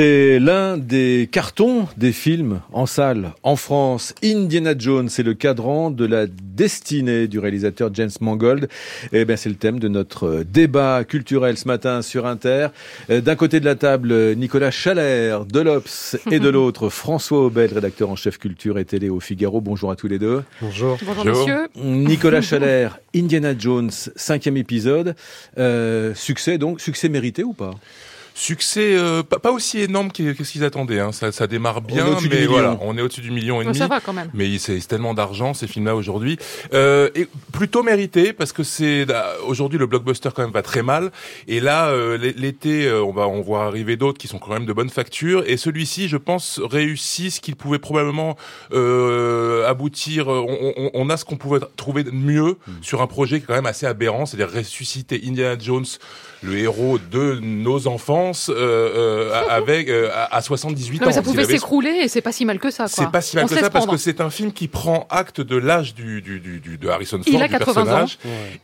C'est l'un des cartons des films en salle en France. Indiana Jones, c'est le cadran de la destinée du réalisateur James Mangold. Et eh bien, c'est le thème de notre débat culturel ce matin sur Inter. Euh, d'un côté de la table, Nicolas Chalère de l'Obs et de l'autre, François Aubel, rédacteur en chef culture et télé au Figaro. Bonjour à tous les deux. Bonjour. Bonjour, monsieur. Nicolas Chalère, Indiana Jones, cinquième épisode. Euh, succès donc, succès mérité ou pas? Succès euh, pas, aussi énorme que, ce qu'ils attendaient. Hein. Ça, ça démarre bien, mais voilà, on est au-dessus du million et demi. ça va quand même. Mais c'est tellement d'argent ces films-là aujourd'hui. Euh, et plutôt mérité parce que c'est bah, aujourd'hui le blockbuster quand même va très mal. Et là, euh, l'été, euh, on va on voit arriver d'autres qui sont quand même de bonne facture. Et celui-ci, je pense, réussit ce qu'il pouvait probablement euh, aboutir. On, on, on, a ce qu'on pouvait trouver de mieux hmm. sur un projet qui est quand même assez aberrant, c'est-à-dire ressusciter Indiana Jones, le héros de nos enfants euh, euh, avec euh, à 78 non, mais Ça pouvait s'écrouler et c'est pas si mal que ça. C'est pas si mal que ça parce que c'est un film qui prend acte de l'âge du, du, du, de Harrison Ford, du personnage,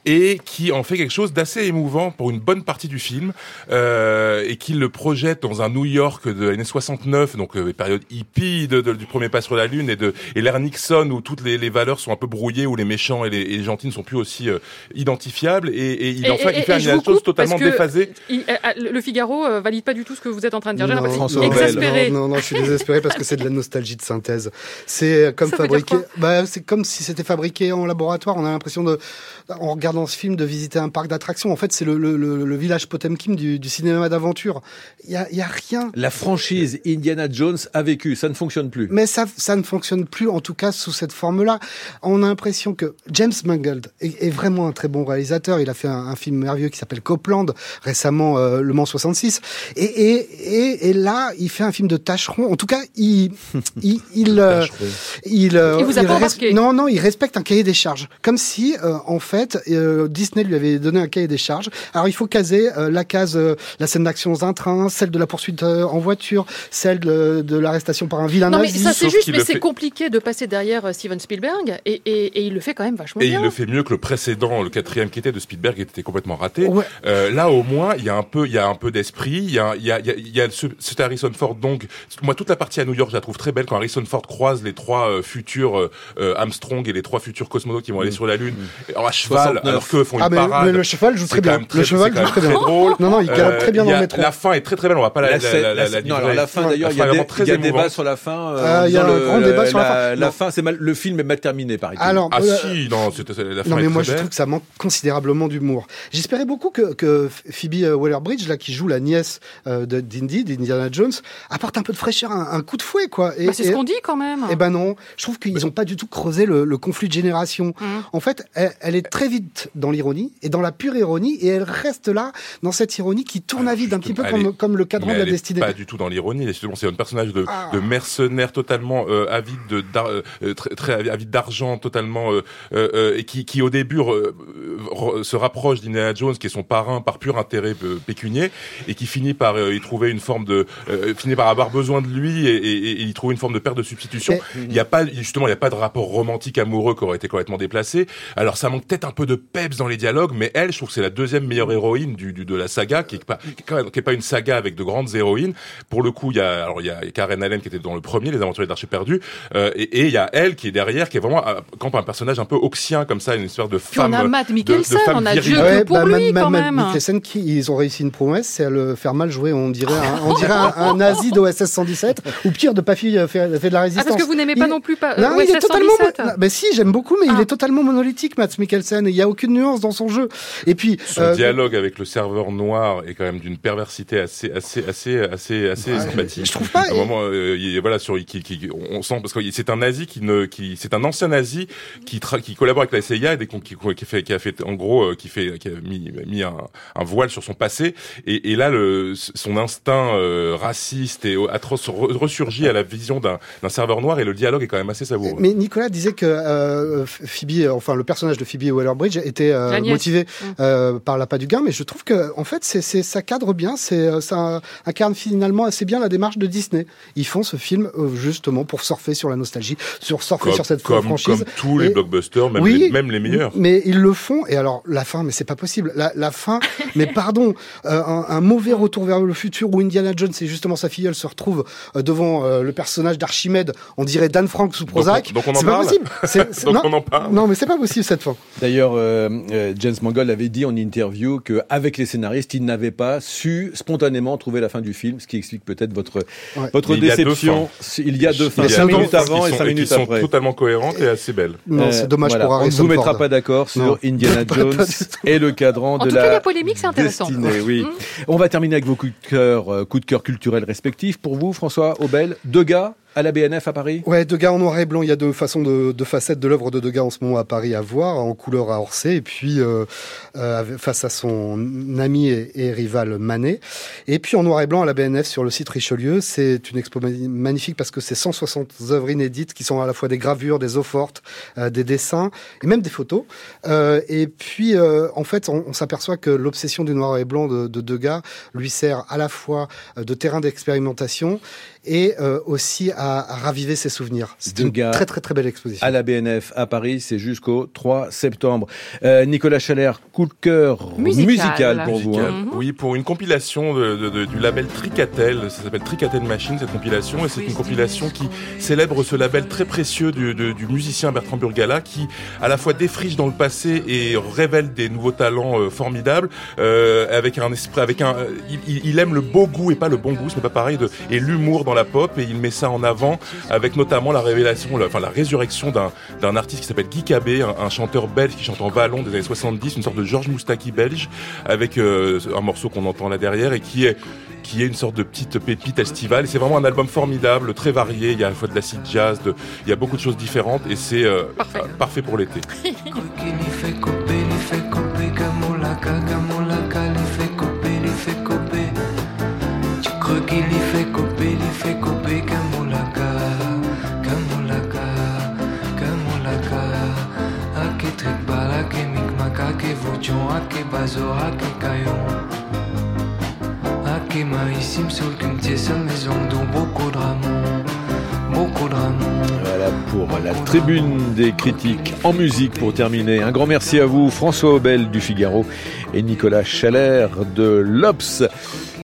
et qui en fait quelque chose d'assez émouvant pour une bonne partie du film et qui le projette dans un New York de l'année 69, donc période hippie de, du premier pas sur la lune et de et l'ère Nixon où toutes les, les, valeurs sont un peu brouillées, où les méchants et les, et les gentils ne sont plus aussi identifiables et, et il il fait une chose totalement déphasée. le Figaro euh, valide pas du tout ce que vous êtes en train de dire. J'ai l'impression exaspéré. Non, non, je suis désespéré parce que c'est de la nostalgie de synthèse. C'est comme fabriqué. Bah, c'est comme si c'était fabriqué en laboratoire. On a l'impression de, en regardant ce film, de visiter un parc d'attractions. En fait, c'est le, le, le, village Potemkin du, du cinéma d'aventure. Il y a, y a rien. La franchise Indiana Jones a vécu. Ça ne fonctionne plus. Mais ça, ça ne fonctionne plus, en tout cas sous cette forme-là. On a l'impression que James Mangold est, est, vraiment un très bon réalisateur. Il a fait un, un film merveilleux qui s'appelle Copland récemment, euh, Le Mans 66. Et, et, et, et, là, il fait un film de tâcheron. En tout cas, il, il, il, euh, il, euh, il, vous a pas Non, non, il respecte un cahier des charges. Comme si, euh, en fait, Disney lui avait donné un cahier des charges. Alors, il faut caser la case, la scène d'action dans un train, celle de la poursuite en voiture, celle de, de l'arrestation par un vilain non, nazi. mais ça c'est juste, mais c'est compliqué de passer derrière Steven Spielberg, et, et, et, il le fait quand même vachement et bien. Et il le fait mieux que le précédent, le quatrième qui était de Spielberg, qui était complètement raté. Ouais. là, au moins, il y a un peu, il y a un peu d'esprit, il y a, il y a, il y a ce, cet Harrison Ford. Donc, moi, toute la partie à New York, je la trouve très belle quand Harrison Ford croise les trois euh, futurs euh, euh, Armstrong et les trois futurs cosmonautes qui vont aller mm. sur la Lune mm. à cheval, alors qu'eux font ah, une mais, parade. Mais le cheval joue très bien. Très, le cheval joue très bien. drôle. Non, non, il galope très bien dans le métro. La fin est très très belle. On va pas la, la, la, la, non, alors la fin d'ailleurs, il y a, des, sur la fin. Il y a un grand débat sur la fin. La fin, c'est mal, le film est mal terminé, par exemple. Alors, ah si, non, la fin Non, mais moi, je trouve que ça manque considérablement d'humour. J'espérais beaucoup que, que Phoebe Waller-Bridge, là, qui joue la nièce d'Indy, d'Indiana Jones, apporte un peu de fraîcheur, un, coup de fouet, quoi. Et, bah, c'est ce qu'on dit quand même. Eh ben non, je trouve qu'ils n'ont pas du tout creusé le, le conflit de génération. Mmh. En fait, elle, elle, est très vite dans l'ironie et dans la pure ironie, et elle reste là dans cette ironie qui tourne à vide, un petit peu comme, est, comme le cadran de la destinée. Pas du tout dans l'ironie. C'est un personnage de, ah. de mercenaire totalement euh, avide de euh, très, très, avide d'argent, totalement euh, euh, et qui, qui au début se rapproche d'Indiana Jones, qui est son parrain par pur intérêt pécunier, et qui finit par y trouver une forme de finit par avoir besoin de lui et, et, et, il trouve une forme de perte de substitution. Il n'y a pas justement il n'y a pas de rapport romantique amoureux qui aurait été complètement déplacé. Alors ça manque peut-être un peu de peps dans les dialogues, mais elle, je trouve que c'est la deuxième meilleure héroïne du, du de la saga, qui est pas qui est pas une saga avec de grandes héroïnes. Pour le coup, il y a alors il y a Karen Allen qui était dans le premier, Les Aventuriers d'Archer perdu, euh, et il y a elle qui est derrière, qui est vraiment quand un personnage un peu oxien comme ça, une espèce de femme. Puis on a Matt Mikkelsen, on a Dieu ouais, pour bah, lui Matt, quand Matt même. Mikkelsen, qui ils ont réussi une promesse, c'est à le faire mal jouer. On dirait un, on dirait un, un nazi d'OSS 117 ou pire de Pafi fait, fait de la résistance. Ah, parce que vous n'aimez pas non plus pas, non, OSS il est totalement. 117 Ben si, j'aime beaucoup, mais ah. il est totalement monolithique, Matt Mikkelsen. Il y a aucune nuance dans son jeu. Et puis son euh, dialogue avec le serveur noir est quand même d'une perversité assez, assez, assez, assez, assez ouais, sympathique. Je trouve pas. À un moment, euh, il, voilà, sur qui, qui, on sent parce que c'est un nazi qui ne, qui, c'est un ancien nazi qui, tra qui collabore avec la CIA et des, qui, qui, fait, qui a fait, en gros, euh, qui fait, qui a mis, mis un, un voile sur son passé. Et, et là, le, son instinct euh, raciste et atroce ressurgit à la vision d'un serveur noir et le dialogue est quand même assez savoureux. Mais Nicolas disait que euh, Phoebe, enfin le personnage de Phoebe Waller-Bridge était euh, motivé mmh. euh, par l'appât du gain, mais je trouve que en fait c'est ça cadre bien, c'est ça incarne finalement assez bien la démarche de Disney. Ils font ce film euh, justement pour surfer sur la nostalgie, sur surfer comme, sur cette comme, franchise. Comme tous les et, blockbusters, même, oui, les, même les meilleurs. Mais ils le font et alors la fin, mais c'est pas possible. La, la fin, mais pardon, euh, un, un, mauvais Retour vers le futur où Indiana Jones et justement sa filleule se retrouvent euh, devant euh, le personnage d'Archimède, on dirait Dan Frank sous Prozac. Donc on, donc on en c'est pas parle. possible. Donc non, on en parle. non, mais c'est pas possible cette fin. D'ailleurs, euh, James Mangold avait dit en interview qu'avec les scénaristes, il n'avait pas su spontanément trouver la fin du film, ce qui explique peut-être votre, Ouais. votre Mais il y a deux déception. Il y a deux fins, Il y a cinq deux minutes fins avant et sont, cinq qui minutes sont après. totalement cohérentes et assez belles. Non, Euh, c'est dommage voilà. pour On ne Harrison vous mettra Ford. pas d'accord sur Non. Indiana Jones et le cadran En de tout cas, la la polémique, c'est intéressant. destinée. Oui. Mmh. On va terminer avec vos coups de cœur, euh, coups de cœur culturels respectifs. Pour vous, François Aubel, deux gars à la BNF à Paris? Ouais, Degas en noir et blanc. Il y a deux façons de, facettes de l'œuvre de Degas en ce moment à Paris à voir, en couleur à Orsay, et puis euh, euh, face à son ami et, rival Manet. Et puis en noir et blanc à la BNF sur le site Richelieu. C'est une expo magnifique parce que c'est 160 œuvres inédites qui sont à la fois des gravures, des eaux fortes, euh, des dessins et même des photos. Et puis en fait, on, s'aperçoit que l'obsession du noir et blanc de, de Degas lui sert à la fois de terrain d'expérimentation et aussi à, à raviver ses souvenirs. C'est une très très très belle exposition. à la BNF à Paris, c'est jusqu'au 3 septembre. Euh, Nicolas Chalère, coup de cœur musical, Musical. pour vous. Hein. Oui, pour une compilation de- de- de- du label Tricatel, ça s'appelle Tricatel Machine, cette compilation, et c'est une compilation qui célèbre ce label très précieux du, de- du musicien Bertrand Burgala, qui à la fois défriche dans le passé et révèle des nouveaux talents euh, formidables, euh, avec un esprit, avec un, euh, il, il- il aime le beau goût et pas le bon goût, ce n'est pas pareil, de, et l'humour dans la pop, et il met ça en avant avec notamment la révélation, la- enfin la résurrection d'un d'un artiste qui s'appelle Guy Cabé, un, un chanteur belge qui chante en vallon des années 70, une sorte de Georges Moustaki belge, avec euh, un morceau qu'on entend là derrière et qui est qui est une sorte de petite pépite estivale. C'est vraiment un album formidable, très varié. Il y a à la fois de l'acid jazz, de, il y a beaucoup de choses différentes et c'est euh, Parfait. euh, parfait pour l'été. Voilà pour la tribune des critiques en musique pour terminer. Un grand merci à vous, François Aubel du Figaro et Nicolas Chalère de l'Obs.